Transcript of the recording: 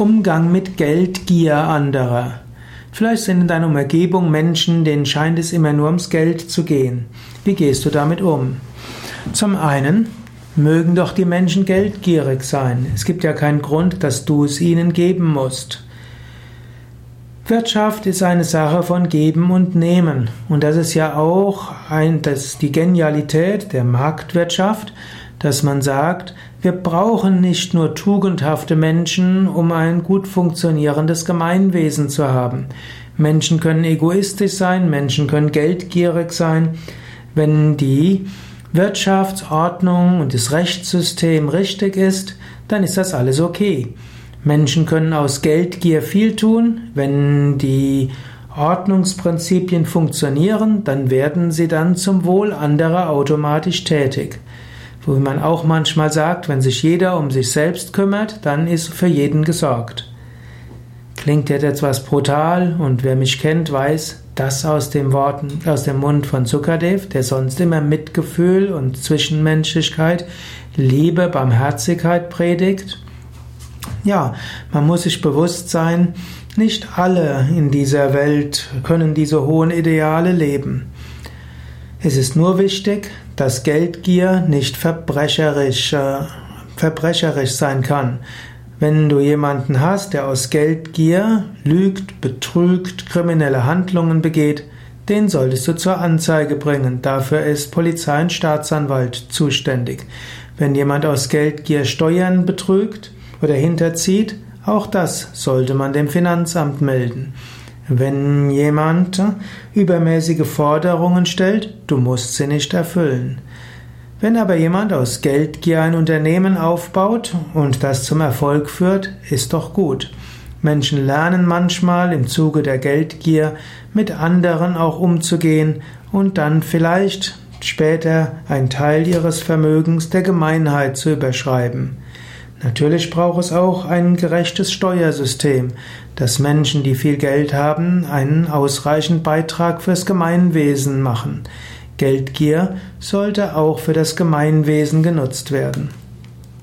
Umgang mit Geldgier anderer. Vielleicht sind in deiner Umgebung Menschen, denen scheint es immer nur ums Geld zu gehen. Wie gehst du damit um? Zum einen mögen doch die Menschen geldgierig sein. Es gibt ja keinen Grund, dass du es ihnen geben musst. Wirtschaft ist eine Sache von Geben und Nehmen. Und das ist ja auch ein, das die Genialität der Marktwirtschaft, dass man sagt, wir brauchen nicht nur tugendhafte Menschen, um ein gut funktionierendes Gemeinwesen zu haben. Menschen können egoistisch sein, Menschen können geldgierig sein. Wenn die Wirtschaftsordnung und das Rechtssystem richtig ist, dann ist das alles okay. Menschen können aus Geldgier viel tun. Wenn die Ordnungsprinzipien funktionieren, dann werden sie dann zum Wohl anderer automatisch tätig. Wo man auch manchmal sagt, wenn sich jeder um sich selbst kümmert, dann ist für jeden gesorgt. Klingt jetzt etwas brutal und wer mich kennt, weiß, das aus dem Worten, aus dem Mund von Zuckerdev, der sonst immer Mitgefühl und Zwischenmenschlichkeit, Liebe, Barmherzigkeit predigt. Ja, man muss sich bewusst sein, nicht alle in dieser Welt können diese hohen Ideale leben. Es ist nur wichtig, dass Geldgier nicht verbrecherisch, äh, verbrecherisch sein kann. Wenn du jemanden hast, der aus Geldgier lügt, betrügt, kriminelle Handlungen begeht, den solltest du zur Anzeige bringen. Dafür ist Polizei und Staatsanwalt zuständig. Wenn jemand aus Geldgier Steuern betrügt oder hinterzieht, auch das sollte man dem Finanzamt melden. Wenn jemand übermäßige Forderungen stellt, du musst sie nicht erfüllen. Wenn aber jemand aus Geldgier ein Unternehmen aufbaut und das zum Erfolg führt, ist doch gut. Menschen lernen manchmal im Zuge der Geldgier mit anderen auch umzugehen und dann vielleicht später einen Teil ihres Vermögens der Gemeinheit zu überschreiben. Natürlich braucht es auch ein gerechtes Steuersystem, dass Menschen, die viel Geld haben, einen ausreichenden Beitrag fürs Gemeinwesen machen. Geldgier sollte auch für das Gemeinwesen genutzt werden.